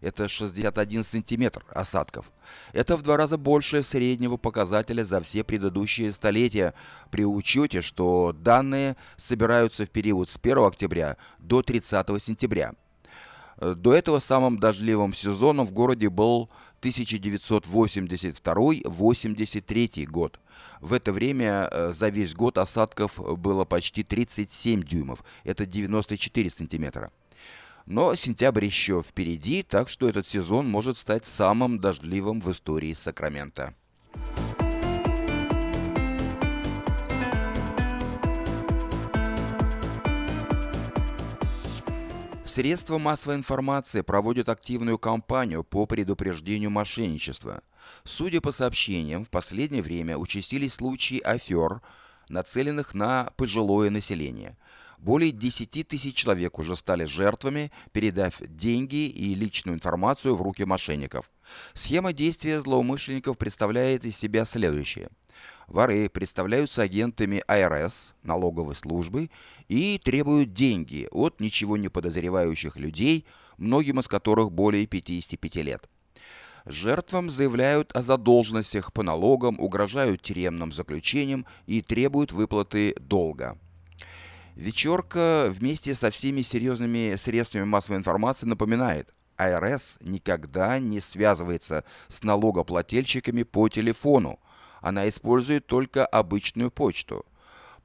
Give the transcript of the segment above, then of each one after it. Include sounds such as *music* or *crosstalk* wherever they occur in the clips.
Это 61 сантиметр осадков. Это в два раза больше среднего показателя за все предыдущие столетия, при учете, что данные собираются в период с 1 октября до 30 сентября. До этого самым дождливым сезоном в городе был 1982-83 год. В это время э, за весь год осадков было почти 37 дюймов, это 94 сантиметра. Но сентябрь еще впереди, так что этот сезон может стать самым дождливым в истории Сакрамента. Средства массовой информации проводят активную кампанию по предупреждению мошенничества. Судя по сообщениям, в последнее время участились случаи афер, нацеленных на пожилое население. Более 10 тысяч человек уже стали жертвами, передав деньги и личную информацию в руки мошенников. Схема действия злоумышленников представляет из себя следующее. Воры представляются агентами АРС, налоговой службы, и требуют деньги от ничего не подозревающих людей, многим из которых более 55 лет. Жертвам заявляют о задолженностях по налогам, угрожают тюремным заключением и требуют выплаты долга. Вечерка вместе со всеми серьезными средствами массовой информации напоминает, АРС никогда не связывается с налогоплательщиками по телефону, она использует только обычную почту.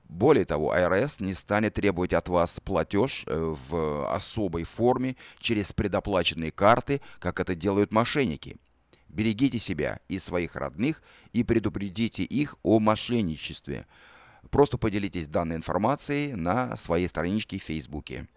Более того, АРС не станет требовать от вас платеж э, в особой форме через предоплаченные карты, как это делают мошенники. Берегите себя и своих родных и предупредите их о мошенничестве. Просто поделитесь данной информацией на своей страничке в Фейсбуке.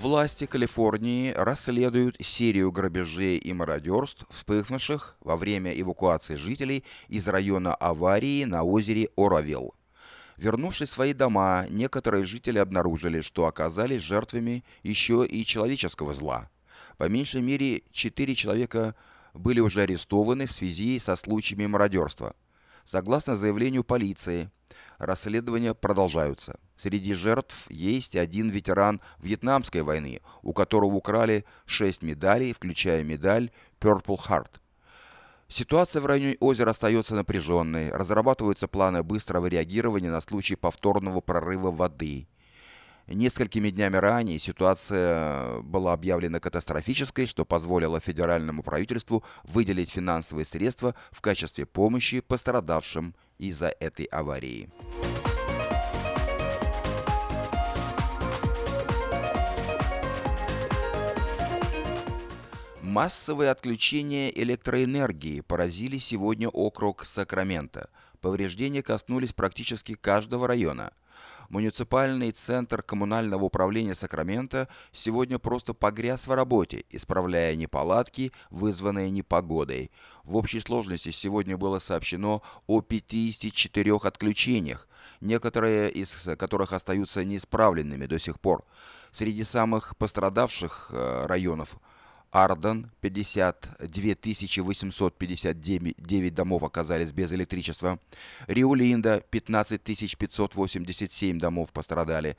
Власти Калифорнии расследуют серию грабежей и мародерств, вспыхнувших во время эвакуации жителей из района аварии на озере Оровилл. Вернувшись в свои дома, некоторые жители обнаружили, что оказались жертвами еще и человеческого зла. По меньшей мере, четыре человека были уже арестованы в связи со случаями мародерства. Согласно заявлению полиции, расследования продолжаются. Среди жертв есть один ветеран Вьетнамской войны, у которого украли шесть медалей, включая медаль Purple Heart. Ситуация в районе озера остается напряженной, разрабатываются планы быстрого реагирования на случай повторного прорыва воды. Несколькими днями ранее ситуация была объявлена катастрофической, что позволило федеральному правительству выделить финансовые средства в качестве помощи пострадавшим из-за этой аварии. Массовые отключения электроэнергии поразили сегодня округ Сакрамента. Повреждения коснулись практически каждого района. Муниципальный центр коммунального управления Сакрамента сегодня просто погряз в работе, исправляя неполадки, вызванные непогодой. В общей сложности сегодня было сообщено о 54 отключениях, некоторые из которых остаются неисправленными до сих пор. Среди самых пострадавших э, районов – Арден 52 859 домов оказались без электричества. Риулинда 15 587 домов пострадали.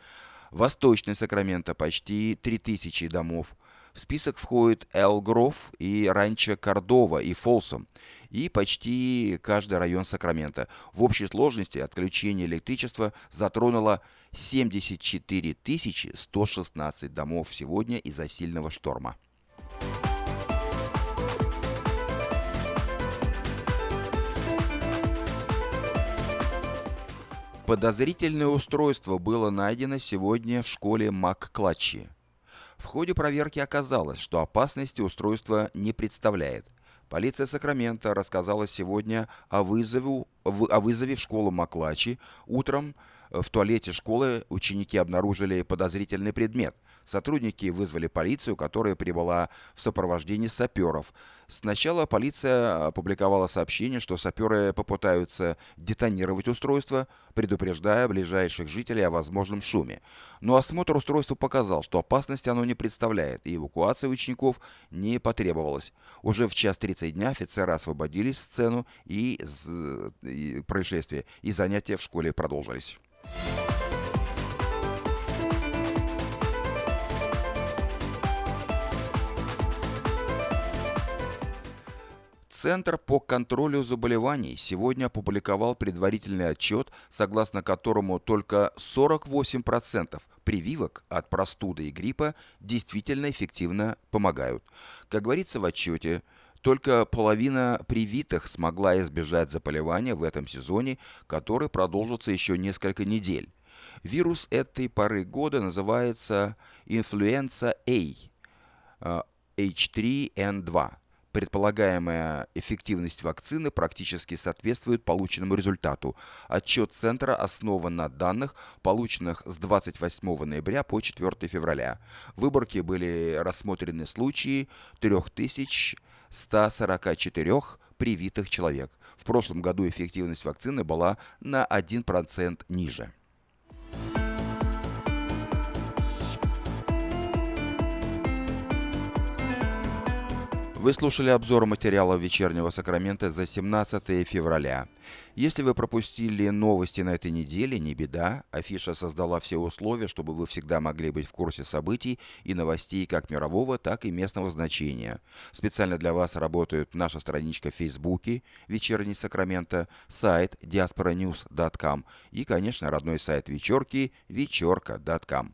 Восточный Сакраменто почти 3000 домов. В список входит Элгров и Ранчо Кордова и Фолсом и почти каждый район Сакрамента. В общей сложности отключение электричества затронуло 74 116 домов сегодня из-за сильного шторма. Подозрительное устройство было найдено сегодня в школе МакКлатчи. В ходе проверки оказалось, что опасности устройство не представляет. Полиция Сакрамента рассказала сегодня о вызове, о вызове в школу Маклачи. Утром в туалете школы ученики обнаружили подозрительный предмет, Сотрудники вызвали полицию, которая прибыла в сопровождении саперов. Сначала полиция опубликовала сообщение, что саперы попытаются детонировать устройство, предупреждая ближайших жителей о возможном шуме. Но осмотр устройства показал, что опасности оно не представляет, и эвакуация учеников не потребовалась. Уже в час 30 дня офицеры освободили сцену и, и происшествия, и занятия в школе продолжились. Центр по контролю заболеваний сегодня опубликовал предварительный отчет, согласно которому только 48% прививок от простуды и гриппа действительно эффективно помогают. Как говорится в отчете, только половина привитых смогла избежать заболевания в этом сезоне, который продолжится еще несколько недель. Вирус этой поры года называется инфлюенса А, H3N2. Предполагаемая эффективность вакцины практически соответствует полученному результату. Отчет Центра основан на данных, полученных с 28 ноября по 4 февраля. В выборке были рассмотрены случаи 3144 привитых человек. В прошлом году эффективность вакцины была на 1% ниже. Вы слушали обзор материала вечернего Сакрамента за 17 февраля. Если вы пропустили новости на этой неделе, не беда. Афиша создала все условия, чтобы вы всегда могли быть в курсе событий и новостей как мирового, так и местного значения. Специально для вас работают наша страничка в Фейсбуке «Вечерний Сакрамента», сайт diasporanews.com и, конечно, родной сайт вечерки вечерка.com.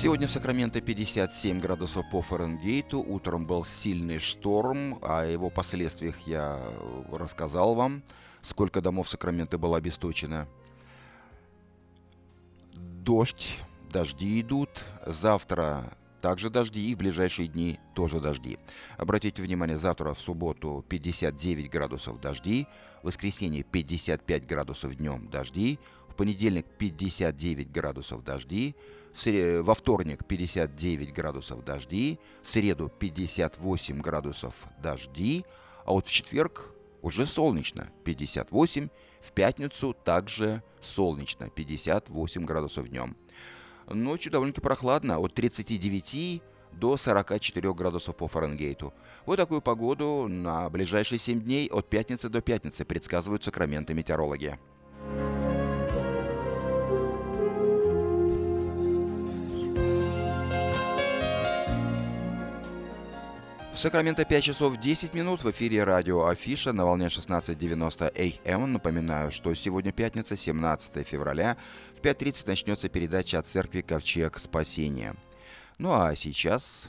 Сегодня в Сакраменто 57 градусов по Фаренгейту. Утром был сильный шторм. О его последствиях я рассказал вам. Сколько домов Сакраменто было обесточено. Дождь, дожди идут. Завтра также дожди и в ближайшие дни тоже дожди. Обратите внимание, завтра в субботу 59 градусов дожди, в воскресенье 55 градусов днем дожди, в понедельник 59 градусов дожди, во вторник 59 градусов дожди, в среду 58 градусов дожди, а вот в четверг уже солнечно 58, в пятницу также солнечно 58 градусов днем. Ночью довольно-таки прохладно, от 39 до 44 градусов по Фаренгейту. Вот такую погоду на ближайшие 7 дней от пятницы до пятницы предсказывают сакраменты метеорологи. В Сакраменто 5 часов 10 минут в эфире радио Афиша на волне 16.90 АМ. Напоминаю, что сегодня пятница, 17 февраля. В 5.30 начнется передача от церкви Ковчег Спасения. Ну а сейчас...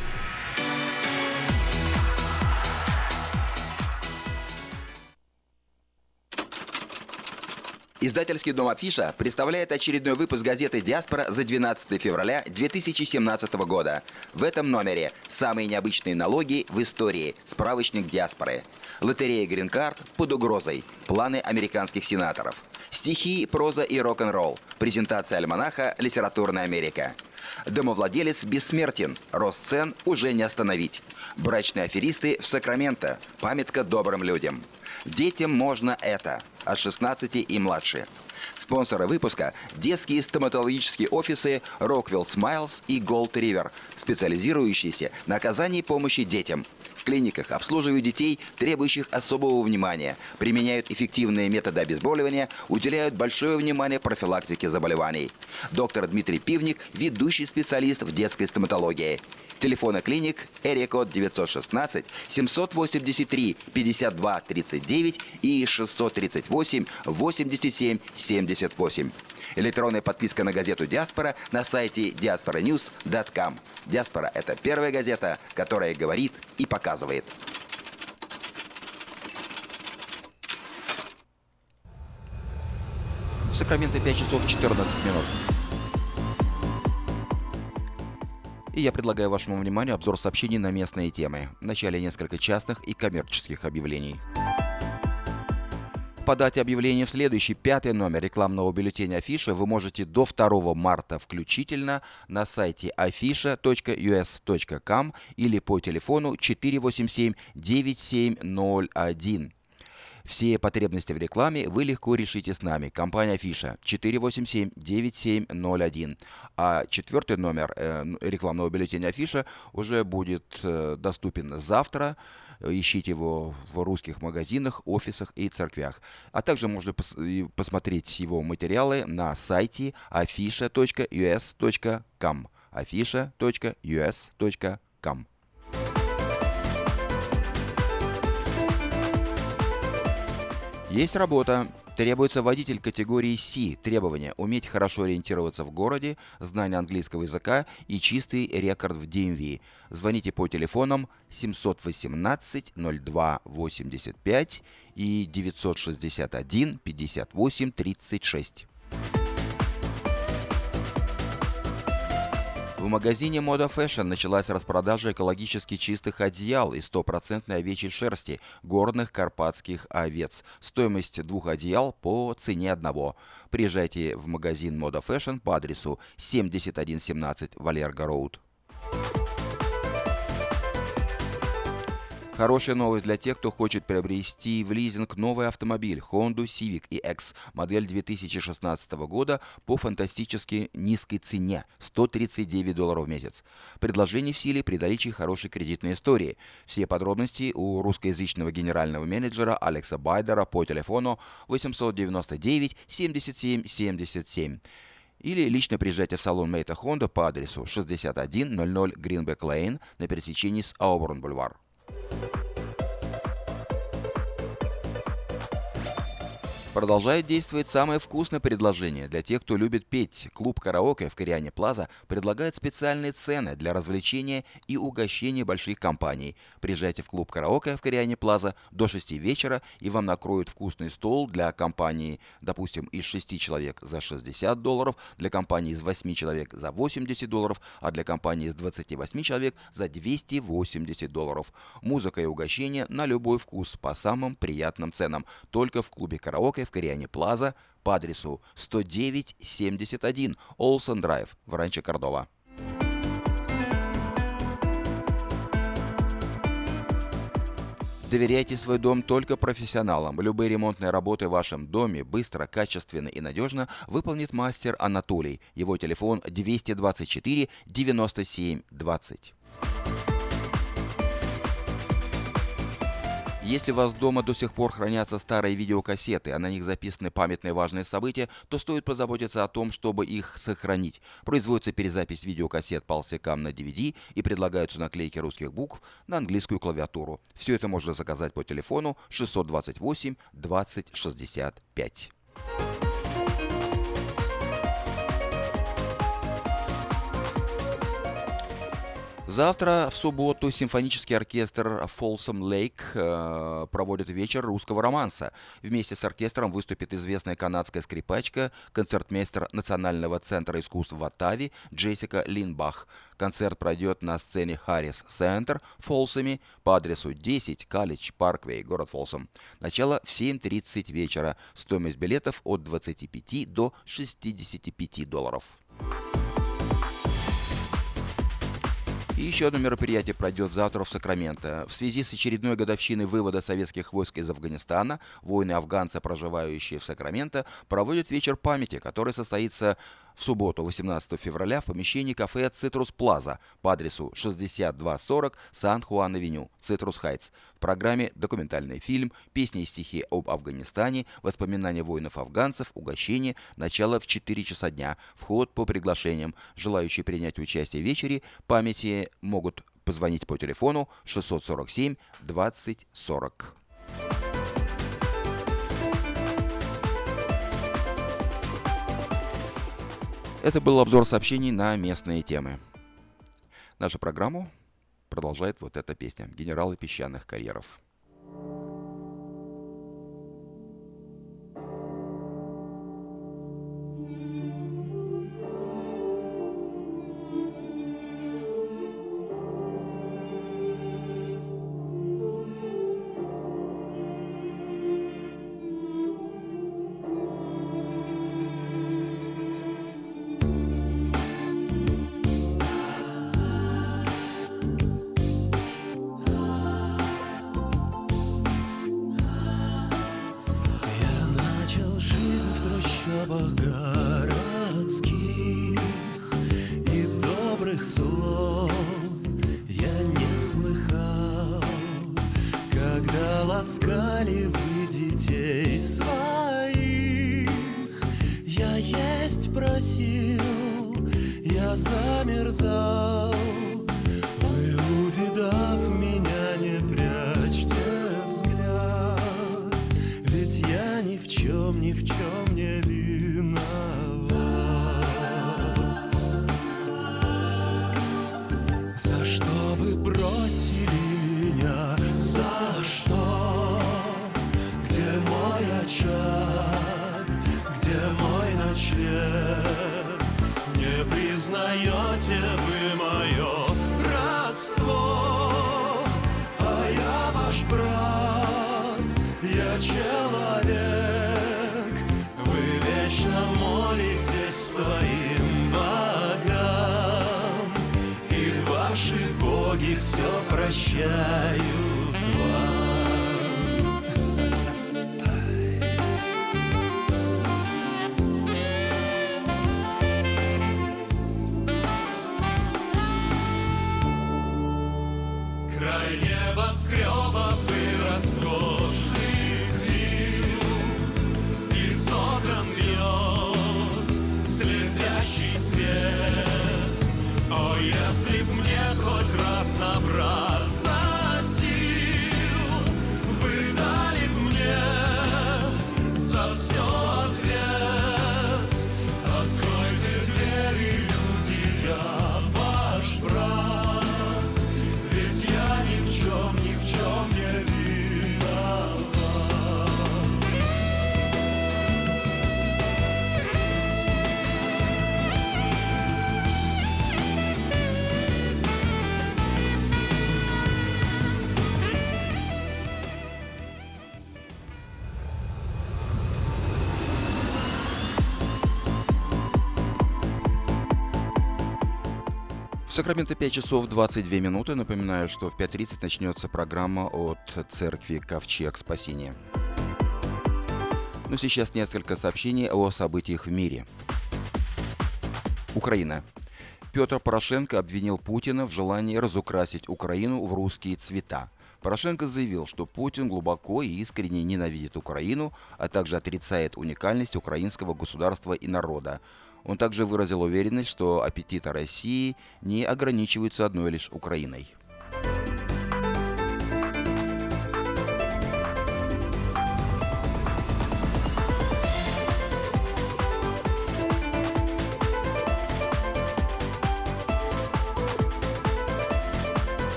Издательский дом «Афиша» представляет очередной выпуск газеты «Диаспора» за 12 февраля 2017 года. В этом номере самые необычные налоги в истории, справочник диаспоры. Лотерея «Грин-карт» под угрозой, планы американских сенаторов. Стихи, проза и рок-н-ролл. Презентация альманаха «Литературная Америка». Домовладелец бессмертен, рост цен уже не остановить. Брачные аферисты в Сакраменто, памятка добрым людям. Детям можно это, от 16 и младше. Спонсоры выпуска – детские стоматологические офисы Rockwell Smiles и Gold River, специализирующиеся на оказании помощи детям. В клиниках обслуживают детей, требующих особого внимания, применяют эффективные методы обезболивания, уделяют большое внимание профилактике заболеваний. Доктор Дмитрий Пивник – ведущий специалист в детской стоматологии. Телефоны клиник Эрикод 916 783 52 39 и 638 87 78. Электронная подписка на газету «Диаспора» на сайте diasporanews.com. «Диаспора» — это первая газета, которая говорит и показывает. В Сакраменто 5 часов 14 минут. И я предлагаю вашему вниманию обзор сообщений на местные темы. Вначале несколько частных и коммерческих объявлений. Подать объявление в следующий пятый номер рекламного бюллетеня Афиша вы можете до 2 марта включительно на сайте afisha.us.com или по телефону 487 9701. Все потребности в рекламе вы легко решите с нами. Компания Фиша 487-9701. А четвертый номер э, рекламного бюллетеня Афиша уже будет э, доступен завтра. Ищите его в русских магазинах, офисах и церквях. А также можно пос посмотреть его материалы на сайте afisha.us.com afisha.us.com Есть работа. Требуется водитель категории C. Требования – уметь хорошо ориентироваться в городе, знание английского языка и чистый рекорд в DMV. Звоните по телефонам 718 02 85 и 961 58 36. В магазине Moda Fashion началась распродажа экологически чистых одеял из стопроцентной овечьей шерсти горных карпатских овец. Стоимость двух одеял по цене одного. Приезжайте в магазин Moda Fashion по адресу 7117 Валерго Роуд. Хорошая новость для тех, кто хочет приобрести в лизинг новый автомобиль Honda Civic EX модель 2016 года по фантастически низкой цене – 139 долларов в месяц. Предложение в силе при наличии хорошей кредитной истории. Все подробности у русскоязычного генерального менеджера Алекса Байдера по телефону 899 77 77 или лично приезжайте в салон Мейта Honda по адресу 6100 Greenback Lane на пересечении с Ауборн Бульвар. you Продолжает действовать самое вкусное предложение для тех, кто любит петь. Клуб «Караоке» в Кориане Плаза предлагает специальные цены для развлечения и угощения больших компаний. Приезжайте в клуб «Караоке» в Кориане Плаза до 6 вечера, и вам накроют вкусный стол для компании, допустим, из 6 человек за 60 долларов, для компании из 8 человек за 80 долларов, а для компании из 28 человек за 280 долларов. Музыка и угощение на любой вкус по самым приятным ценам. Только в клубе «Караоке» в Кориане Плаза по адресу 10971 Олсен Драйв в Ранче Кордова. Доверяйте свой дом только профессионалам. Любые ремонтные работы в вашем доме быстро, качественно и надежно выполнит мастер Анатолий. Его телефон 224 97 20. Если у вас дома до сих пор хранятся старые видеокассеты, а на них записаны памятные важные события, то стоит позаботиться о том, чтобы их сохранить. Производится перезапись видеокассет по на DVD и предлагаются наклейки русских букв на английскую клавиатуру. Все это можно заказать по телефону 628 20 65. Завтра, в субботу, симфонический оркестр Folsom Lake э, проводит вечер русского романса. Вместе с оркестром выступит известная канадская скрипачка, концертмейстер Национального центра искусств в Оттаве Джессика Линбах. Концерт пройдет на сцене Харрис Центр Фолсами по адресу 10 Калледж Парквей, город Фолсом. Начало в 7.30 вечера. Стоимость билетов от 25 до 65 долларов. И еще одно мероприятие пройдет завтра в Сакраменто. В связи с очередной годовщиной вывода советских войск из Афганистана, воины-афганцы, проживающие в Сакраменто, проводят вечер памяти, который состоится в субботу, 18 февраля, в помещении кафе «Citrus Plaza» по адресу 6240 San Juan Avenue, Citrus Heights. В программе документальный фильм, песни и стихи об Афганистане, воспоминания воинов-афганцев, угощение, начало в 4 часа дня, вход по приглашениям. Желающие принять участие в вечере памяти могут позвонить по телефону 647 20 40. Это был обзор сообщений на местные темы. Нашу программу продолжает вот эта песня «Генералы песчаных карьеров». если б мне хоть В Сакраменто 5 часов 22 минуты. Напоминаю, что в 5.30 начнется программа от церкви Ковчег Спасения. Но сейчас несколько сообщений о событиях в мире. Украина. Петр Порошенко обвинил Путина в желании разукрасить Украину в русские цвета. Порошенко заявил, что Путин глубоко и искренне ненавидит Украину, а также отрицает уникальность украинского государства и народа. Он также выразил уверенность, что аппетиты России не ограничиваются одной лишь Украиной.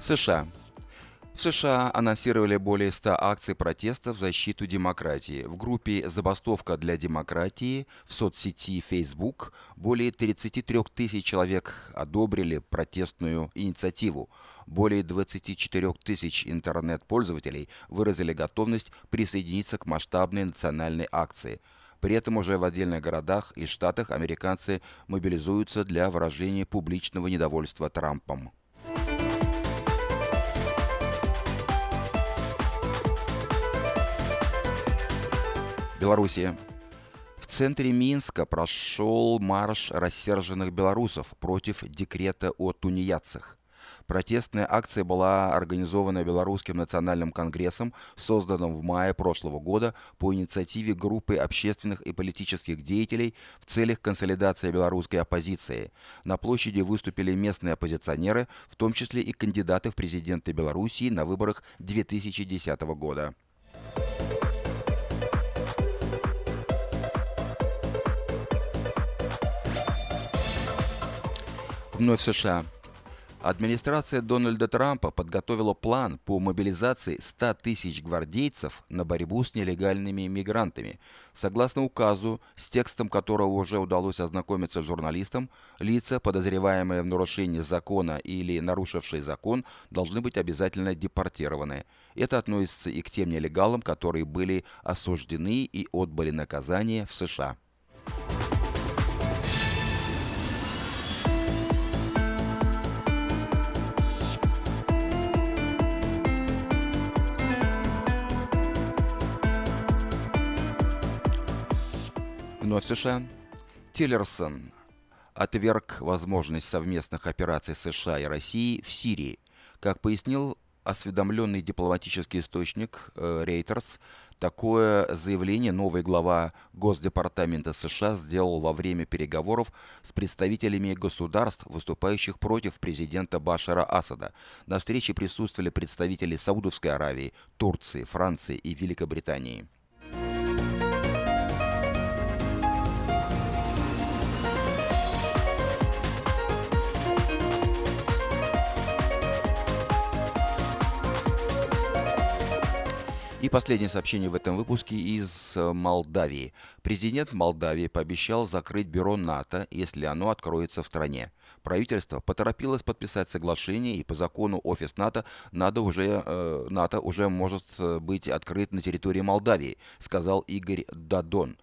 США. США анонсировали более 100 акций протеста в защиту демократии. В группе «Забастовка для демократии» в соцсети Facebook более 33 тысяч человек одобрили протестную инициативу. Более 24 тысяч интернет-пользователей выразили готовность присоединиться к масштабной национальной акции – при этом уже в отдельных городах и штатах американцы мобилизуются для выражения публичного недовольства Трампом. Белоруссия. В центре Минска прошел марш рассерженных белорусов против декрета о тунеядцах. Протестная акция была организована Белорусским национальным конгрессом, созданным в мае прошлого года по инициативе группы общественных и политических деятелей в целях консолидации белорусской оппозиции. На площади выступили местные оппозиционеры, в том числе и кандидаты в президенты Белоруссии на выборах 2010 года. Вновь США. Администрация Дональда Трампа подготовила план по мобилизации 100 тысяч гвардейцев на борьбу с нелегальными мигрантами. Согласно указу, с текстом которого уже удалось ознакомиться журналистам, лица, подозреваемые в нарушении закона или нарушившие закон, должны быть обязательно депортированы. Это относится и к тем нелегалам, которые были осуждены и отбыли наказание в США. Вновь США. Тиллерсон отверг возможность совместных операций США и России в Сирии. Как пояснил осведомленный дипломатический источник э, такое заявление новый глава Госдепартамента США сделал во время переговоров с представителями государств, выступающих против президента Башара Асада. На встрече присутствовали представители Саудовской Аравии, Турции, Франции и Великобритании. И последнее сообщение в этом выпуске из э, Молдавии. Президент Молдавии пообещал закрыть бюро НАТО, если оно откроется в стране. Правительство поторопилось подписать соглашение, и по закону офис НАТО, НАТО уже, э, НАТО уже может э, быть открыт на территории Молдавии, сказал Игорь Дадон.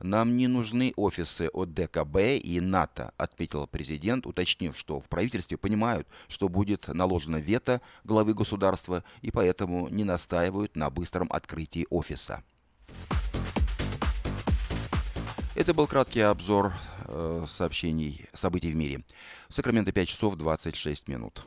Нам не нужны офисы от ДКБ и НАТО, отметил президент, уточнив, что в правительстве понимают, что будет наложено вето главы государства и поэтому не настаивают на быстром открытии офиса. Это был краткий обзор э, сообщений, событий в мире. В Сакраменто 5 часов 26 минут.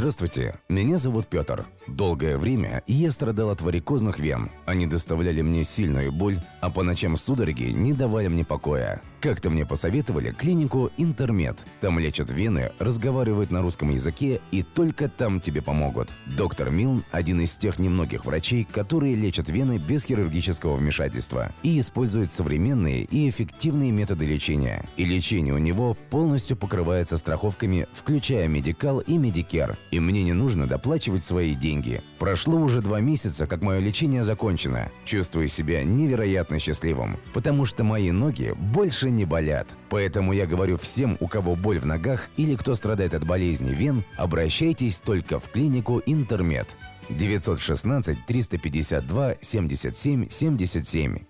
Здравствуйте, меня зовут Петр. Долгое время я страдал от варикозных вен. Они доставляли мне сильную боль, а по ночам судороги не давали мне покоя. Как-то мне посоветовали клинику «Интермед». Там лечат вены, разговаривают на русском языке и только там тебе помогут. Доктор Милн – один из тех немногих врачей, которые лечат вены без хирургического вмешательства и используют современные и эффективные методы лечения. И лечение у него полностью покрывается страховками, включая Medi-Cal и Medicare. И мне не нужно доплачивать свои деньги. Прошло уже два месяца, как мое лечение закончено. Чувствую себя невероятно счастливым, потому что мои ноги больше не болят. Поэтому я говорю всем, у кого боль в ногах или кто страдает от болезни вен, обращайтесь только в клинику Интермед. 916 352 77 77.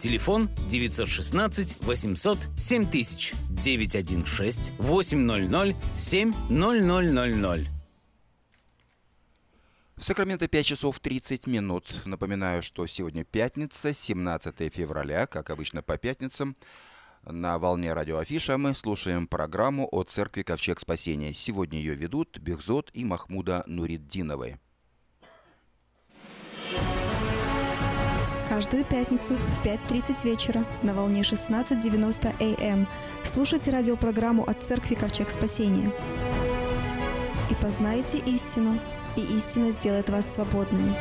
Телефон 916 800 7000 916 800 7000. В Сакраменто 5 часов 30 минут. Напоминаю, что сегодня пятница, 17 февраля, как обычно по пятницам. На волне радио Афиша мы слушаем программу о церкви Ковчег Спасения. Сегодня ее ведут Бехзот и Махмуда Нуриддиновы. Каждую пятницу в 5.30 вечера на волне 16.90 АМ слушайте радиопрограмму от Церкви Ковчег Спасения. И познайте истину, и истина сделает вас свободными.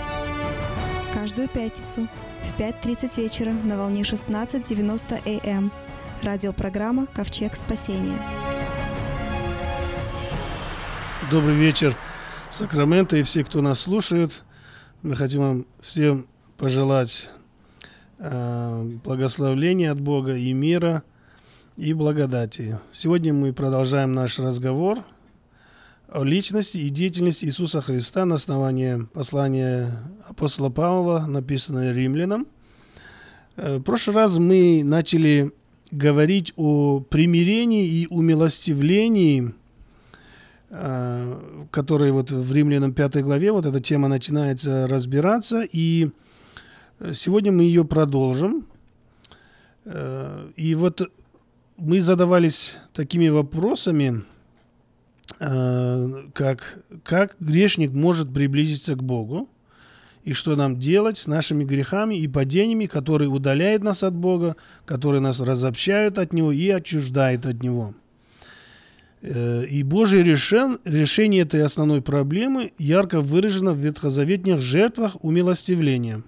Каждую пятницу в 5.30 вечера на волне 16.90 АМ радиопрограмма «Ковчег спасения». Добрый вечер, Сакраменто и все, кто нас слушает. Мы хотим вам всем пожелать благословления от Бога и мира и благодати. Сегодня мы продолжаем наш разговор о личности и деятельности Иисуса Христа на основании послания апостола Павла, написанное римлянам. Э, в прошлый раз мы начали говорить о примирении и умилостивлении, э, которые вот в Римлянам 5 главе, вот эта тема начинается разбираться, и сегодня мы ее продолжим. Э, и вот мы задавались такими вопросами, э, как, как грешник может приблизиться к Богу, и что нам делать с нашими грехами и падениями, которые удаляют нас от Бога, которые нас разобщают от Него и отчуждают от Него. Э, и Божье решен, решение этой основной проблемы ярко выражено в ветхозаветных жертвах умилостивления.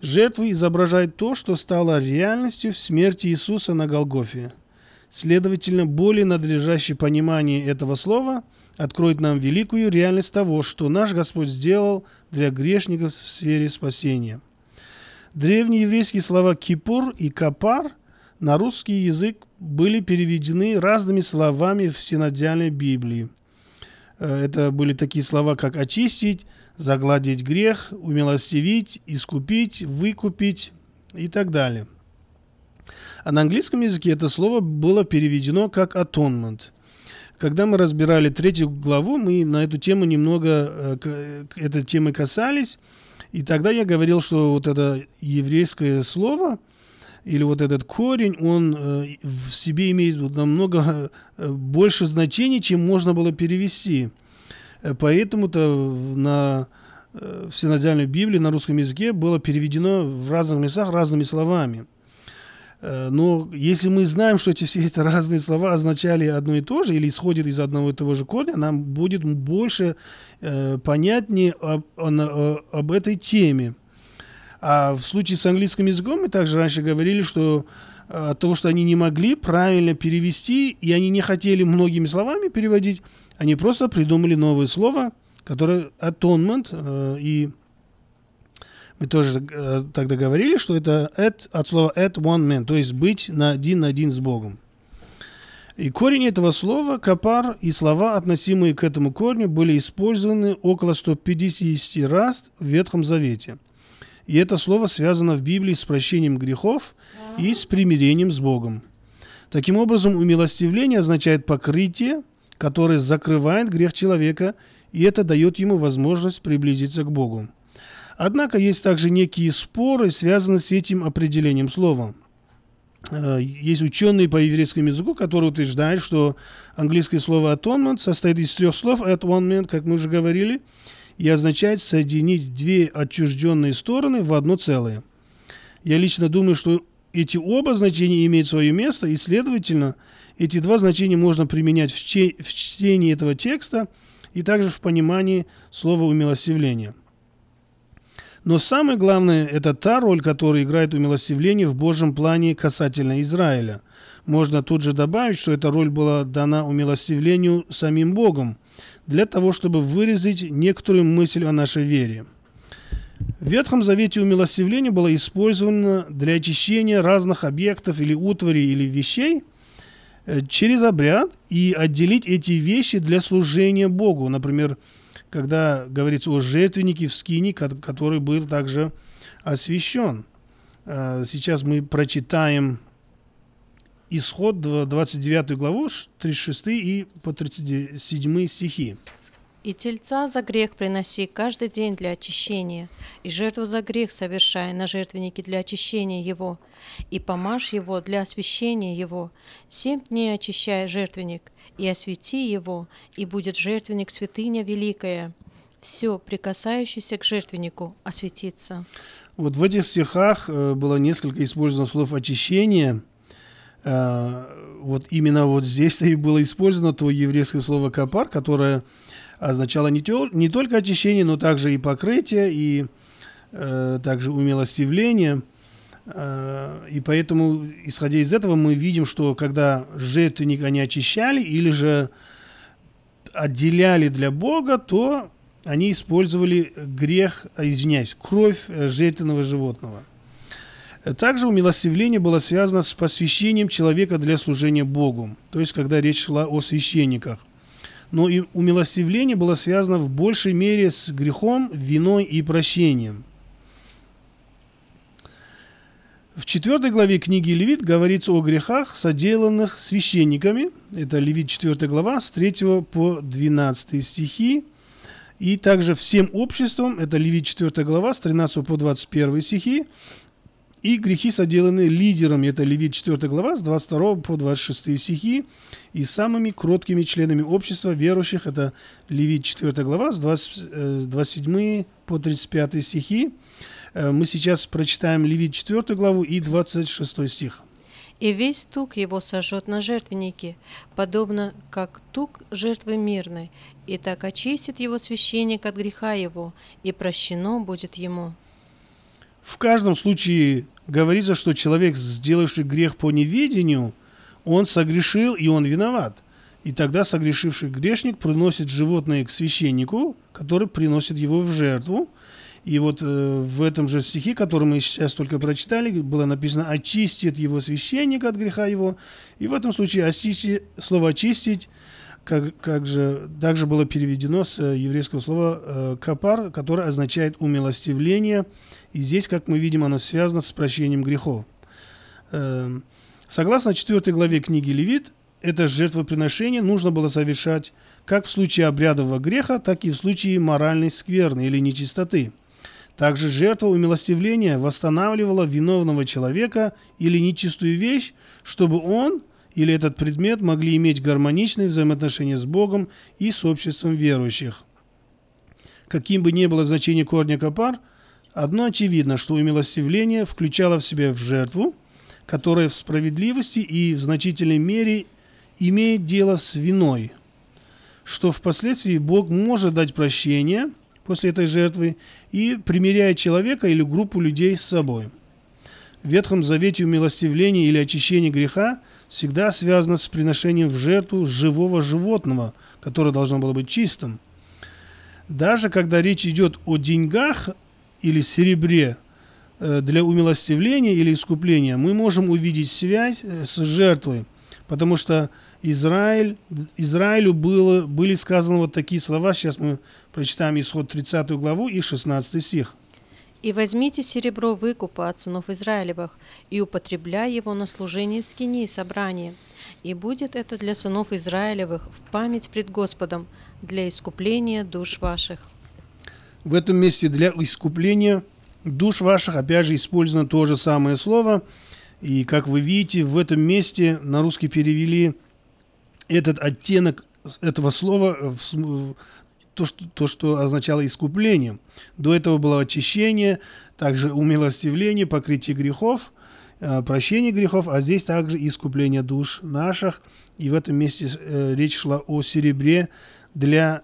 Жертвы изображают то, что стало реальностью в смерти Иисуса на Голгофе. Следовательно, более надлежащее понимание этого слова – откроет нам великую реальность того, что наш Господь сделал для грешников в сфере спасения. Древнееврейские слова «кипур» и «капар» на русский язык были переведены разными словами в синодиальной Библии. Э, это были такие слова, как «очистить», «загладить грех», «умилостивить», «искупить», «выкупить» и так далее. А на английском языке это слово было переведено как «atonement». Когда мы разбирали третью главу, мы на эту тему немного э, этой темы касались, и тогда я говорил, что вот это еврейское слово – или вот этот корень, он э, в себе имеет намного э, больше значений, чем можно было перевести. Э, поэтому-то на в синодиальной Библии на русском языке было переведено в разных местах разными словами. Но если мы знаем, что эти все эти разные слова означали одно и то же или исходят из одного и того же корня, нам будет больше э, понятнее об, о, об этой теме. А в случае с английским языком мы также раньше говорили, что э, от того, что они не могли правильно перевести, и они не хотели многими словами переводить, они просто придумали новое слово, которое atonement, э, и мы тоже э, тогда говорили, что это at, от слова at one man, то есть быть на один на один с Богом. И корень этого слова «капар» и слова, относимые к этому корню, были использованы около 150 раз в Ветхом Завете – и это слово связано в Библии с прощением грехов и с примирением с Богом. Таким образом, умилостивление означает покрытие, которое закрывает грех человека, и это дает ему возможность приблизиться к Богу. Однако есть также некие споры, связанные с этим определением слова. Э, есть ученые по еврейскому языку, которые утверждают, что английское слово atonement состоит из трех слов at one man, как мы уже говорили, и означает соединить две отчужденные стороны в одно целое. Я лично думаю, что эти оба значения имеют свое место, и, следовательно, эти два значения можно применять в, че- в чтении этого текста и также в понимании слова умилостивления. Но самое главное – это та роль, которую играет умилостивление в Божьем плане касательно Израиля. Можно тут же добавить, что эта роль была дана умилостивлению самим Богом, для того, чтобы выразить некоторую мысль о нашей вере. В Ветхом Завете умилостивление было использовано для очищения разных объектов или утварей или вещей через обряд и отделить эти вещи для служения Богу. Например, когда говорится о жертвеннике в скине, который был также освящен. Э, сейчас мы прочитаем Исход 29 главу, 36 и по 37 стихи. «И тельца за грех приноси каждый день для очищения, и жертву за грех совершай на жертвеннике для очищения его, и помажь его для освящения его. Семь дней очищай жертвенник, и освети его, и будет жертвенник святыня великая. Все, прикасающееся к жертвеннику, осветится». Вот в этих стихах э, было несколько использовано слов очищения – Э, вот именно вот здесь и было использовано то еврейское слово «капар», которое означало не, те, не только очищение, но также и покрытие, и э, также умилостивление. Э, и поэтому, исходя из этого, мы видим, что когда жертвенник они очищали или же отделяли для Бога, то они использовали грех, извиняюсь, кровь э, жертвенного животного – также умилостивление было связано с посвящением человека для служения Богу, то есть когда речь шла о священниках. Но и умилостивление было связано в большей мере с грехом, виной и прощением. В четвертой главе книги Левит говорится о грехах, соделанных священниками. Это Левит 4 глава с 3 по 12 стихи. И также всем обществом, это Левит 4 глава с 13 по 21 стихи, и грехи соделаны лидерами, это Левит 4 глава с 22 по 26 стихи, и самыми кроткими членами общества верующих, это Левит 4 глава с 20, 27 э, по 35 стихи. Э, мы сейчас прочитаем Левит 4 главу и 26 стих. «И весь тук его сожжет на жертвеннике, подобно как тук жертвы мирной, и так очистит его священник от греха его, и прощено будет ему». В каждом случае говорится, что человек, сделавший грех по неведению, он согрешил и он виноват. И тогда согрешивший грешник приносит животное к священнику, который приносит его в жертву. И вот э, в этом же стихе, который мы сейчас только прочитали, было написано «очистит его священник от греха его». И в этом случае очисти, слово «очистить» как, как же, также было переведено с э, еврейского слова э, «капар», которое означает «умилостивление». И здесь, как мы видим, оно связано с прощением грехов. Э, согласно 4 главе книги Левит, это жертвоприношение нужно было совершать как в случае обрядового греха, так и в случае моральной скверны или нечистоты. Также жертва умилостивления восстанавливала виновного человека или нечистую вещь, чтобы он или этот предмет могли иметь гармоничные взаимоотношения с Богом и с обществом верующих. Каким бы ни было значение корня копар, одно очевидно, что умилостивление включало в себя в жертву, которая в справедливости и в значительной мере имеет дело с виной, что впоследствии Бог может дать прощение после этой жертвы и примиряет человека или группу людей с собой. В Ветхом Завете умилостивление или очищение греха всегда связано с приношением в жертву живого животного, которое должно было быть чистым. Даже когда речь идет о деньгах или серебре э, для умилостивления или искупления, мы можем увидеть связь э, с жертвой, потому что Израиль, Израилю было, были сказаны вот такие слова. Сейчас мы прочитаем исход 30 главу и 16 стих. «И возьмите серебро выкупа от сынов Израилевых, и употребляй его на служение скини и собрания, и будет это для сынов Израилевых в память пред Господом, для искупления душ ваших». В этом месте для искупления душ ваших, опять же, использовано то же самое слово. И, как вы видите, в этом месте на русский перевели – этот оттенок этого слова, то, что, то, что означало искупление. До этого было очищение, также умилостивление, покрытие грехов, э, прощение грехов, а здесь также искупление душ наших. И в этом месте э, речь шла о серебре для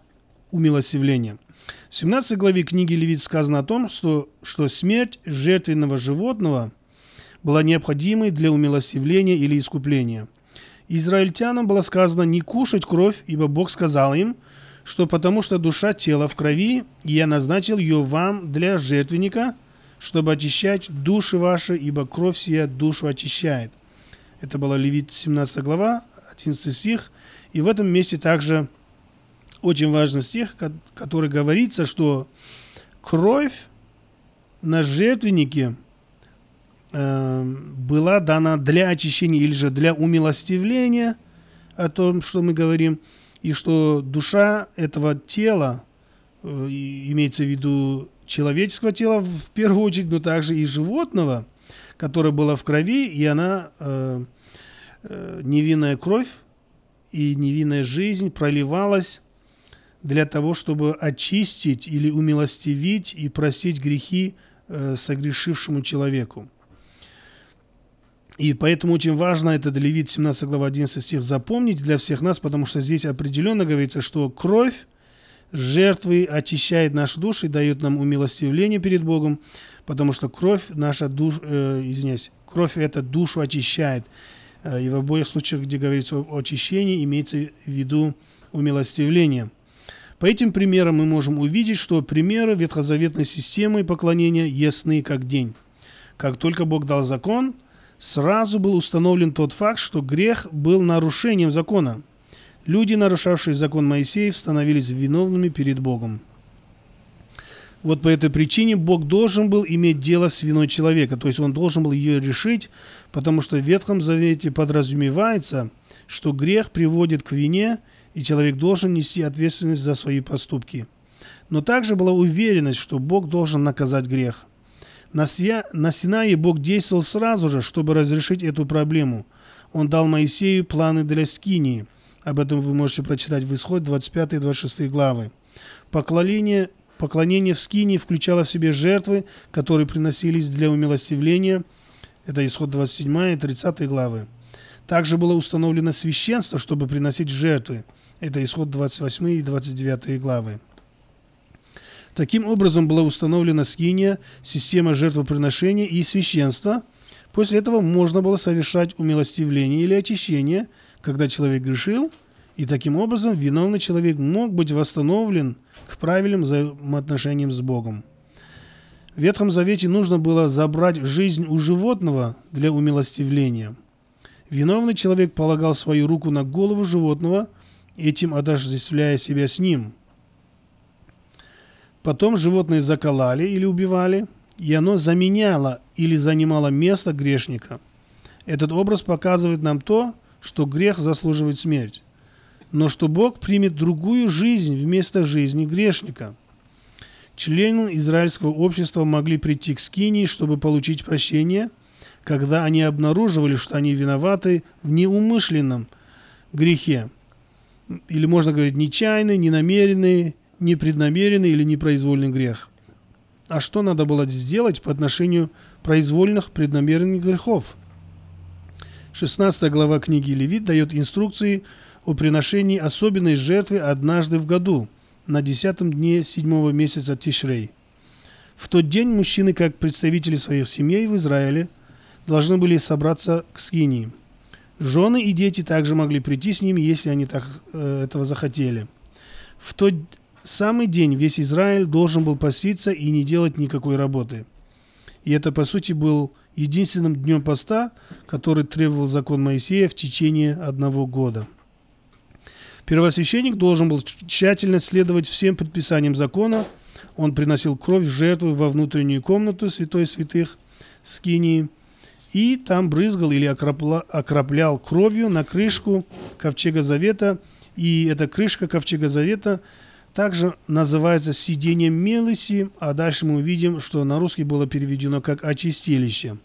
умилостивления. В 17 главе книги Левит сказано о том, что, что смерть жертвенного животного была необходимой для умилостивления или искупления – Израильтянам было сказано не кушать кровь, ибо Бог сказал им, что потому что душа тела в крови, я назначил ее вам для жертвенника, чтобы очищать души ваши, ибо кровь сия душу очищает. Это была Левит 17 глава, 11 стих. И в этом месте также очень важный стих, который говорится, что кровь на жертвеннике – Эм, была дана для очищения или же для умилостивления о том, что мы говорим, и что душа этого тела, э, имеется в виду человеческого тела в первую очередь, но также и животного, которое было в крови, и она э, э, невинная кровь и невинная жизнь проливалась для того, чтобы очистить или умилостивить и простить грехи согрешившему человеку. И поэтому очень важно этот Левит 17 глава 11 стих запомнить для всех нас, потому что здесь определенно говорится, что кровь жертвы очищает нашу душу и дает нам умилостивление перед Богом, потому что кровь наша душ, э, извиняюсь, кровь эта душу очищает. Э, и в обоих случаях, где говорится о очищении, имеется в виду умилостивление. По этим примерам мы можем увидеть, что примеры ветхозаветной системы поклонения ясны как день. Как только Бог дал закон – сразу был установлен тот факт, что грех был нарушением закона. Люди, нарушавшие закон Моисеев, становились виновными перед Богом. Вот по этой причине Бог должен был иметь дело с виной человека, то есть он должен был ее решить, потому что в Ветхом Завете подразумевается, что грех приводит к вине, и человек должен нести ответственность за свои поступки. Но также была уверенность, что Бог должен наказать грех – на, Сия, на Синае Бог действовал сразу же, чтобы разрешить эту проблему. Он дал Моисею планы для Скинии. Об этом вы можете прочитать в Исход 25 и 26 главы. Поклонение, поклонение в Скинии включало в себе жертвы, которые приносились для умилостивления. Это Исход 27 и 30 главы. Также было установлено священство, чтобы приносить жертвы. Это Исход 28 и 29 главы. Таким образом была установлена скиния, система жертвоприношения и священства. После этого можно было совершать умилостивление или очищение, когда человек грешил, и таким образом виновный человек мог быть восстановлен к правильным взаимоотношениям с Богом. В Ветхом Завете нужно было забрать жизнь у животного для умилостивления. Виновный человек полагал свою руку на голову животного, этим отождествляя себя с ним. Потом животное заколали или убивали, и оно заменяло или занимало место грешника. Этот образ показывает нам то, что грех заслуживает смерть, но что Бог примет другую жизнь вместо жизни грешника – Члены израильского общества могли прийти к Скинии, чтобы получить прощение, когда они обнаруживали, что они виноваты в неумышленном грехе. Или можно говорить нечаянный, ненамеренный, непреднамеренный или непроизвольный грех. А что надо было сделать по отношению произвольных преднамеренных грехов? 16 глава книги Левит дает инструкции о приношении особенной жертвы однажды в году – на десятом дне седьмого месяца Тишрей. В тот день мужчины, как представители своих семей в Израиле, должны были собраться к скинии. Жены и дети также могли прийти с ними, если они так э, этого захотели. В тот самый день весь Израиль должен был поститься и не делать никакой работы. И это, по сути, был единственным днем поста, который требовал закон Моисея в течение одного года. Первосвященник должен был тщательно следовать всем предписаниям закона. Он приносил кровь в жертву во внутреннюю комнату святой святых скинии и там брызгал или окроплял кровью на крышку ковчега завета. И эта крышка ковчега завета также называется сидением милости, а дальше мы увидим, что на русский было переведено как очистилище.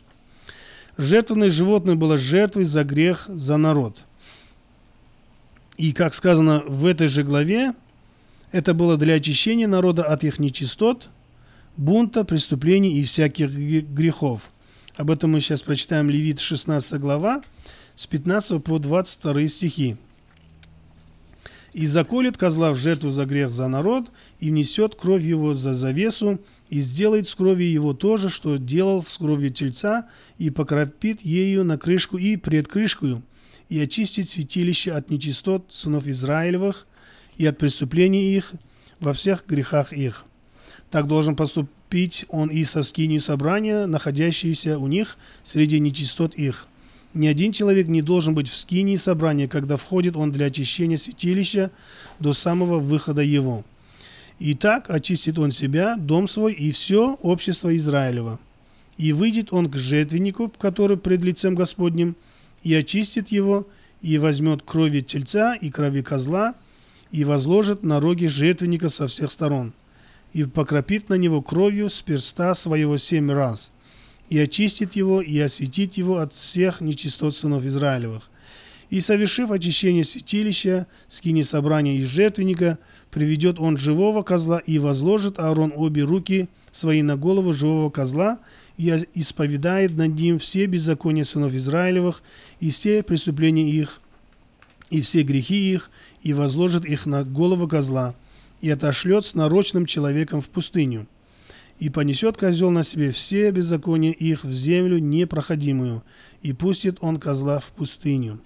Жертвенное животное было жертвой за грех, за народ. И, как сказано в этой же главе, это было для очищения народа от их нечистот, бунта, преступлений и всяких грехов. Об этом мы сейчас прочитаем Левит 16 глава с 15 по 22 стихи. «И заколет козла в жертву за грех за народ, и внесет кровь его за завесу, и сделает с кровью его то же, что делал с кровью тельца, и покропит ею на крышку и пред крышкою, и очистить святилище от нечистот сынов Израилевых и от преступлений их во всех грехах их. Так должен поступить он и со скинью собрания, находящиеся у них среди нечистот их. Ни один человек не должен быть в скинии собрания, когда входит он для очищения святилища до самого выхода его. И так очистит он себя, дом свой и все общество Израилева. И выйдет он к жертвеннику, который пред лицем Господним – и очистит его, и возьмет крови тельца и крови козла, и возложит на роги жертвенника со всех сторон, и покропит на него кровью с перста своего семь раз, и очистит его, и осветит его от всех нечистот сынов Израилевых. И, совершив очищение святилища, скини собрания из жертвенника, приведет он живого козла и возложит Аарон обе руки свои на голову живого козла и исповедает над ним все беззакония сынов Израилевых и все преступления их, и все грехи их, и возложит их на голову козла, и отошлет с нарочным человеком в пустыню. И понесет козел на себе все беззакония их в землю непроходимую, и пустит он козла в пустыню.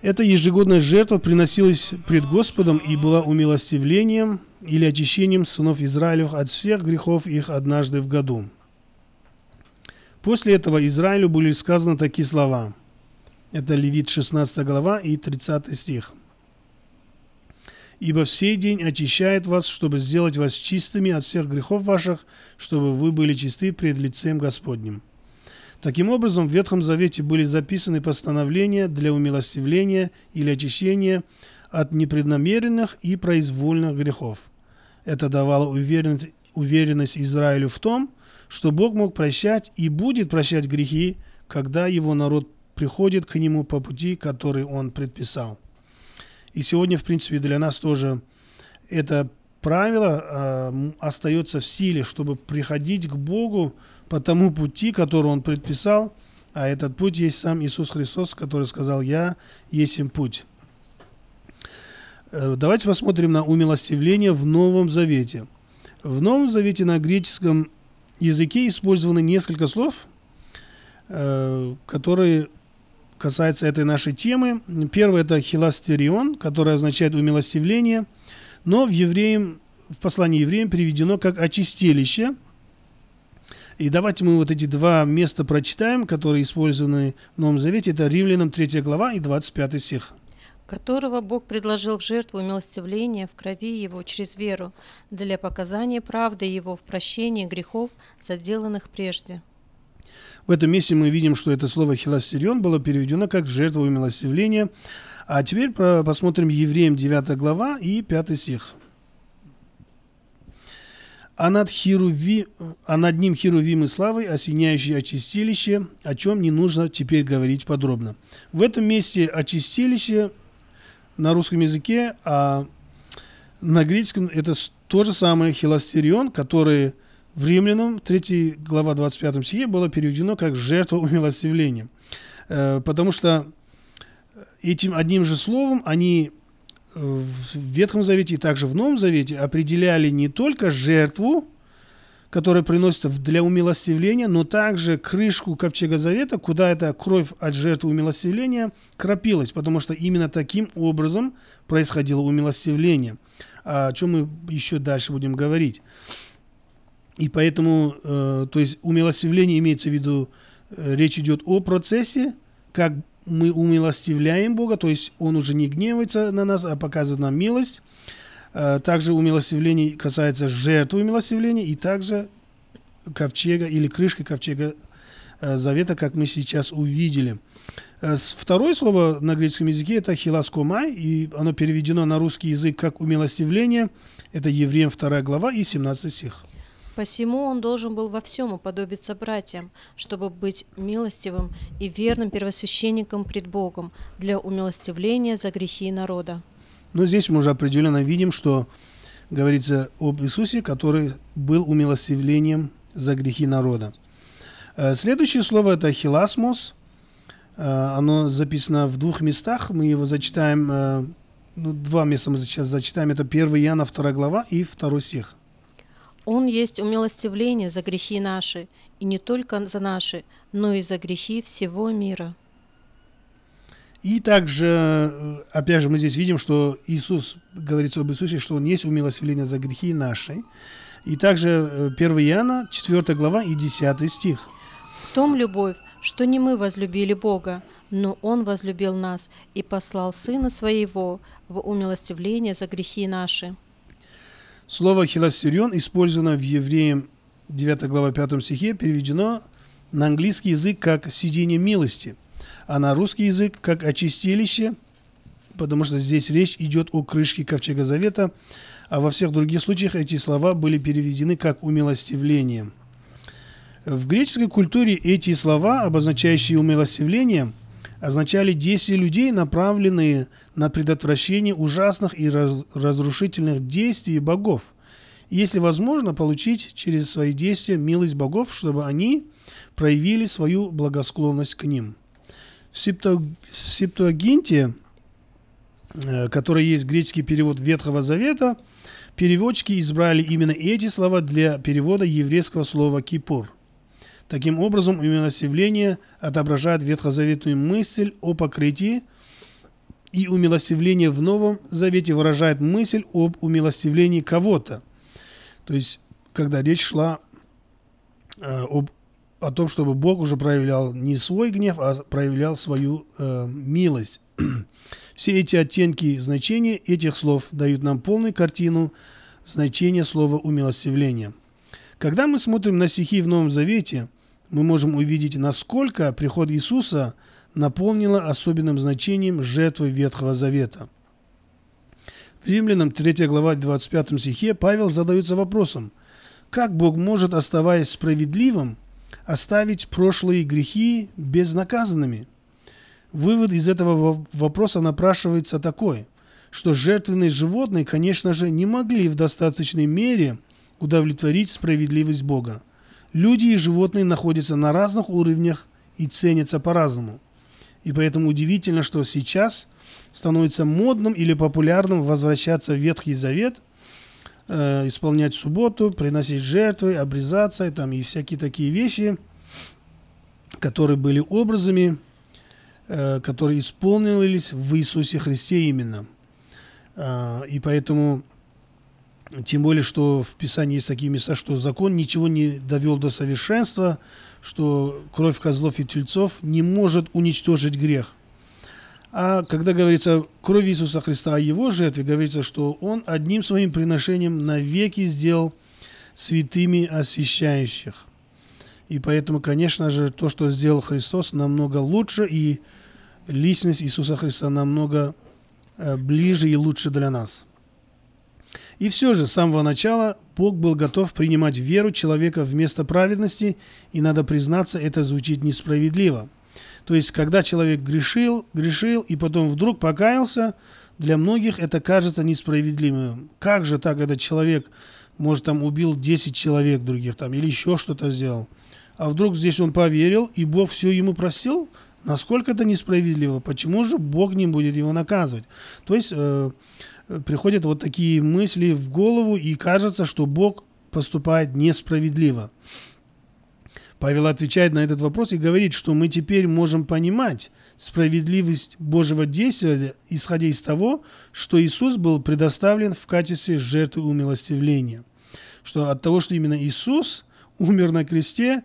Эта ежегодная жертва приносилась пред Господом и была умилостивлением или очищением сынов Израилев от всех грехов их однажды в году. После этого Израилю были сказаны такие слова. Это Левит 16 глава и 30 стих. «Ибо в сей день очищает вас, чтобы сделать вас чистыми от всех грехов ваших, чтобы вы были чисты пред лицем Господним». Таким образом, в Ветхом Завете были записаны постановления для умилостивления или очищения от непреднамеренных и произвольных грехов. Это давало уверенность, уверенность Израилю в том, что Бог мог прощать и будет прощать грехи, когда его народ приходит к нему по пути, который он предписал. И сегодня, в принципе, для нас тоже это правило э, остается в силе, чтобы приходить к Богу по тому пути, который Он предписал, а этот путь есть сам Иисус Христос, который сказал «Я есть им путь». Э, давайте посмотрим на умилостивление в Новом Завете. В Новом Завете на греческом языке использованы несколько слов, э, которые касаются этой нашей темы. Первое – это хиластерион, которое означает умилостивление, но в, евреям, в послании евреям переведено как очистилище, И давайте мы вот эти два места прочитаем, которые использованы в Новом Завете. Это Римлянам 3 глава и 25 стих которого Бог предложил в жертву милостивления в крови Его через веру для показания правды Его в прощении грехов, заделанных прежде. В этом месте мы видим, что это слово «хиластерион» было переведено как «жертва умилостивления». А теперь посмотрим Евреям 9 глава и 5 стих. А над, херуви... а над ним херувим и славой, осеняющий очистилище, о чем не нужно теперь говорить подробно. В этом месте очистилище на русском языке, а на греческом это то же самое хиластерион, который в Римлянам 3 глава 25 стихе было переведено как жертва умилостивления. Э, потому что этим одним же словом они в Ветхом Завете и также в Новом Завете определяли не только жертву, которая приносится для умилостивления, но также крышку ковчега завета, куда эта кровь от жертвы умилостивления кропилась, потому что именно таким образом происходило умилостивление, о чем мы еще дальше будем говорить. И поэтому, э, то есть умилостивление имеется в виду, э, речь идет о процессе, как мы умилостивляем Бога, то есть Он уже не гневается на нас, а показывает нам милость. Э, также умилостивление касается жертвы умилостивления и также ковчега или крышки ковчега э, завета, как мы сейчас увидели. Э, второе слово на греческом языке это хиласкомай, и оно переведено на русский язык как умилостивление. Это Евреям 2 глава и 17 стих. Посему он должен был во всем уподобиться братьям, чтобы быть милостивым и верным первосвященником пред Богом для умилостивления за грехи народа. Но здесь мы уже определенно видим, что говорится об Иисусе, который был умилостивлением за грехи народа. Э, следующее слово это хиласмос. Э, оно записано в двух местах. Мы его зачитаем, э, ну, два места мы сейчас зачитаем. Это 1 Иоанна 2 глава и 2 стих. Он есть умилостивление за грехи наши, и не только за наши, но и за грехи всего мира. И также, э, опять же, мы здесь видим, что Иисус, говорится об Иисусе, что Он есть умилостивление за грехи наши. И также 1 э, Иоанна, 4 глава и 10 стих. В том любовь, что не мы возлюбили Бога, но Он возлюбил нас и послал Сына Своего в умилостивление за грехи наши. Слово «хиластерион» использовано в Евреям 9 глава 5 стихе, переведено на английский язык как «сидение милости», а на русский язык как очистилище, потому что здесь речь идет о крышке Ковчега Завета, а во всех других случаях эти слова были переведены как умилостивление. В греческой культуре эти слова, обозначающие умилостивление, означали действия людей, направленные на предотвращение ужасных и раз разрушительных действий богов. Если возможно, получить через свои действия милость богов, чтобы они проявили свою благосклонность к ним – в Септуагинте, э, который есть греческий перевод Ветхого Завета, переводчики избрали именно эти слова для перевода еврейского слова «кипур». Таким образом, умилостивление отображает ветхозаветную мысль о покрытии, и умилостивление в Новом Завете выражает мысль об умилостивлении кого-то. То есть, когда речь шла э, об о том, чтобы Бог уже проявлял не свой гнев, а проявлял свою э, милость. *clears throat* Все эти оттенки значения этих слов дают нам полную картину значения слова умилостивления. Когда мы смотрим на стихи в Новом Завете, мы можем увидеть, насколько приход Иисуса наполнило особенным значением жертвы Ветхого Завета. В Римлянам 3 глава 25 стихе Павел задается вопросом, как Бог может, оставаясь справедливым, оставить прошлые грехи безнаказанными? Вывод из этого вопроса напрашивается такой, что жертвенные животные, конечно же, не могли в достаточной мере удовлетворить справедливость Бога. Люди и животные находятся на разных уровнях и ценятся по-разному. И поэтому удивительно, что сейчас становится модным или популярным возвращаться в Ветхий Завет э, исполнять субботу, приносить жертвы, обрезаться там, и всякие такие вещи, которые были образами, э, которые исполнились в Иисусе Христе именно. Э, и поэтому Тем более, что в Писании есть такие места, что закон ничего не довел до совершенства, что кровь козлов и тельцов не может уничтожить грех. А когда говорится кровь Иисуса Христа о Его жертве, говорится, что Он одним своим приношением навеки сделал святыми освящающих. И поэтому, конечно же, то, что сделал Христос, намного лучше, и личность Иисуса Христа намного э, ближе и лучше для нас. И все же, с самого начала Бог был готов принимать веру человека вместо праведности, и надо признаться, это звучит несправедливо. То есть, когда человек грешил, грешил, и потом вдруг покаялся, для многих это кажется несправедливым. Как же так этот человек, может, там убил 10 человек других, там, или еще что-то сделал. А вдруг здесь он поверил, и Бог все ему простил? Насколько это несправедливо? Почему же Бог не будет его наказывать? То есть, э, приходят вот такие мысли в голову, и кажется, что Бог поступает несправедливо. Павел отвечает на этот вопрос и говорит, что мы теперь можем понимать справедливость Божьего действия, исходя из того, что Иисус был предоставлен в качестве жертвы умилостивления. Что от того, что именно Иисус умер на кресте,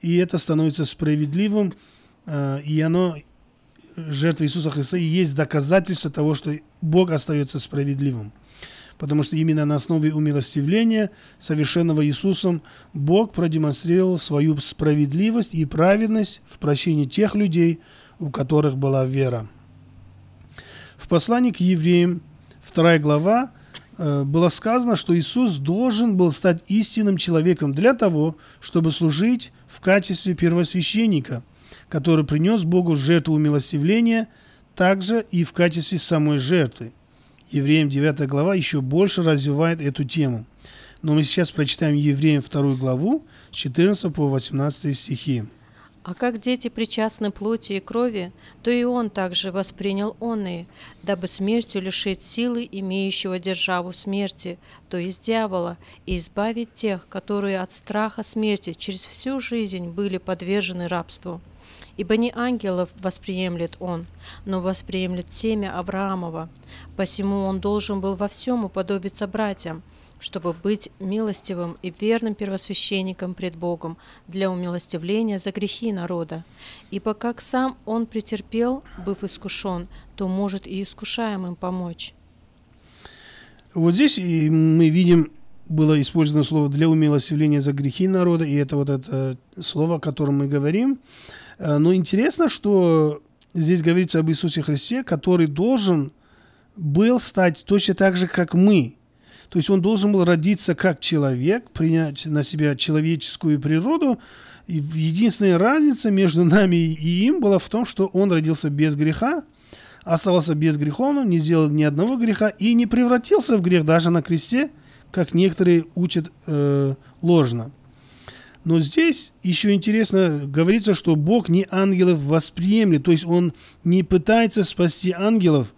и это становится справедливым, э, и оно жертва Иисуса Христа и есть доказательство того, что Бог остается справедливым. Потому что именно на основе умилостивления, совершенного Иисусом, Бог продемонстрировал свою справедливость и праведность в прощении тех людей, у которых была вера. В послании к евреям, 2 глава, э, было сказано, что Иисус должен был стать истинным человеком для того, чтобы служить в качестве первосвященника – который принес Богу жертву умилостивления, также и в качестве самой жертвы. Евреям 9 глава еще больше развивает эту тему. Но мы сейчас прочитаем Евреям 2 главу с 14 по 18 стихи. А как дети причастны плоти и крови, то и он также воспринял онные, дабы смертью лишить силы имеющего державу смерти, то есть дьявола, и избавить тех, которые от страха смерти через всю жизнь были подвержены рабству. Ибо не ангелов восприемлет он, но восприемлет семя Авраамова. Посему он должен был во всем уподобиться братьям, чтобы быть милостивым и верным первосвященником пред Богом для умилостивления за грехи народа. Ибо как сам он претерпел, быв искушен, то может и искушаемым помочь. Вот здесь мы видим было использовано слово для умилостивления за грехи народа, и это вот это слово, о котором мы говорим. Э, но интересно, что здесь говорится об Иисусе Христе, который должен был стать точно так же, как мы. То есть он должен был родиться как человек, принять на себя человеческую природу. И единственная разница между нами и им была в том, что он родился без греха, оставался безгреховным, не сделал ни одного греха и не превратился в грех даже на кресте, как некоторые учат э, ложно. Но здесь еще интересно говорится, что Бог не ангелов восприемлет, то есть Он не пытается спасти ангелов.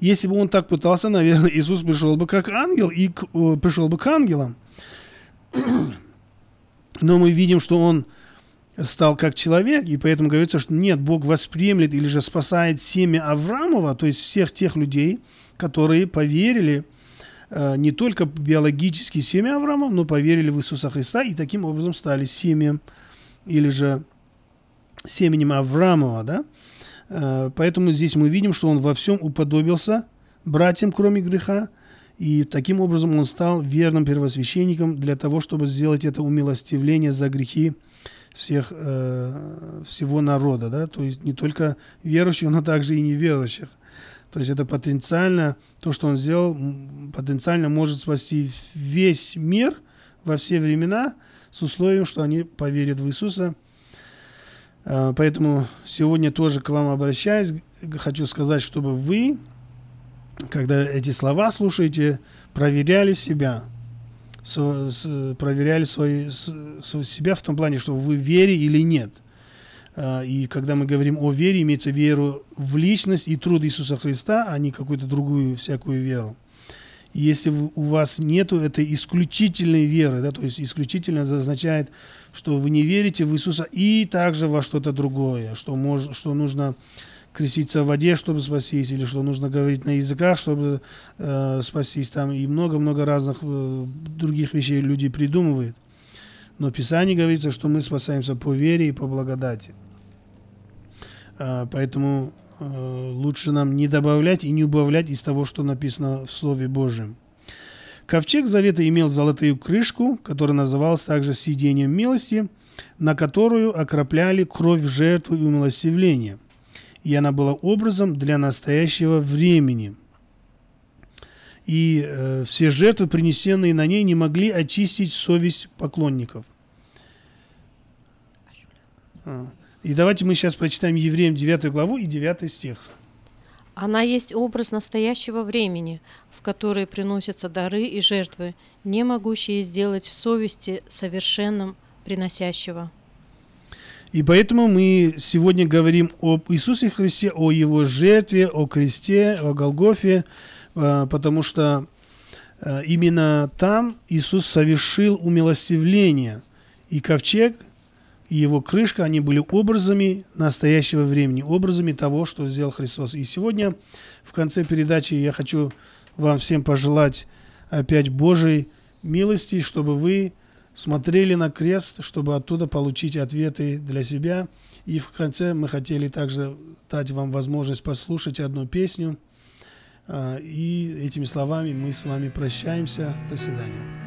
Если бы Он так пытался, наверное, Иисус пришел бы как ангел и к, о, пришел бы к ангелам. Но мы видим, что Он стал как человек, и поэтому говорится, что нет, Бог восприемлет или же спасает семя Авраамова, то есть всех тех людей, которые поверили – Э, не только биологические семя Авраама, но поверили в Иисуса Христа и таким образом стали семьем или же семенем Авраамова, да? Э, поэтому здесь мы видим, что он во всем уподобился братьям, кроме греха, и таким образом он стал верным первосвященником для того, чтобы сделать это умилостивление за грехи всех, э, всего народа, да, то есть не только верующих, но также и неверующих. То есть это потенциально, то, что он сделал, потенциально может спасти весь мир во все времена с условием, что они поверят в Иисуса. А, поэтому сегодня тоже к вам обращаюсь. Хочу сказать, чтобы вы, когда эти слова слушаете, проверяли себя. Проверяли свои, себя в том плане, что вы верите или нет – и когда мы говорим о вере, имеется веру в личность и труд Иисуса Христа, а не какую-то другую всякую веру. И если у вас нет этой исключительной веры, да, то есть исключительно означает, что вы не верите в Иисуса и также во что-то другое, что, мож, что нужно креститься в воде, чтобы спастись, или что нужно говорить на языках, чтобы э, спастись. Там и много-много разных э, других вещей люди придумывают. Но в Писании говорится, что мы спасаемся по вере и по благодати. Э, поэтому э, лучше нам не добавлять и не убавлять из того, что написано в Слове Божьем. Ковчег Завета имел золотую крышку, которая называлась также «сидением милости», на которую окропляли кровь жертвы и умилостивления. И она была образом для настоящего времени. И э, все жертвы, принесенные на ней, не могли очистить совесть поклонников. А. И давайте мы сейчас прочитаем Евреям 9 главу и 9 стих. Она есть образ настоящего времени, в который приносятся дары и жертвы, не могущие сделать в совести совершенным приносящего. И поэтому мы сегодня говорим об Иисусе Христе, о Его жертве, о кресте, о Голгофе, э, потому что э, именно там Иисус совершил умилостивление. И ковчег, и его крышка, они были образами настоящего времени, образами того, что сделал Христос. И сегодня в конце передачи я хочу вам всем пожелать опять Божьей милости, чтобы вы смотрели на крест, чтобы оттуда получить ответы для себя. И в конце мы хотели также дать вам возможность послушать одну песню. А, и этими словами мы с вами прощаемся. До свидания.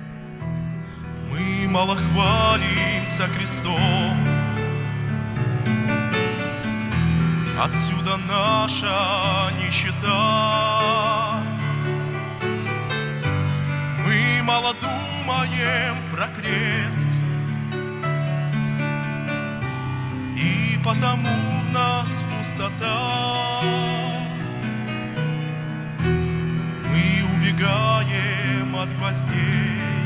Мало хвалимся крестом, Отсюда наша нищета. Мы мало думаем про крест, И потому в нас пустота. Мы убегаем от гвоздей,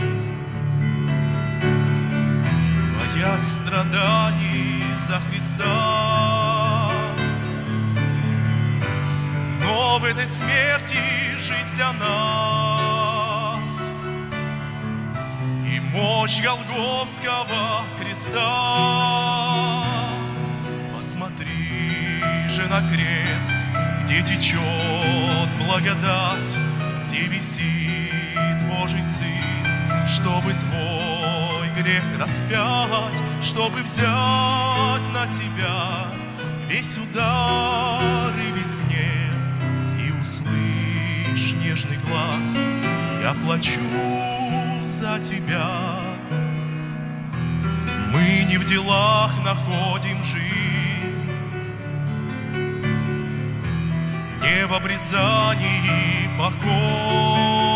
Боясь страданий за Христа. Но в этой смерти жизнь для нас И мощь Голговского креста. Посмотри же на крест, где течет благодать, Где висит Божий Сын, чтобы твой грех распять, Чтобы взять на себя весь удар и весь гнев услышь нежный глаз, я плачу за тебя. Мы не в делах находим жизнь, не в обрезании покой.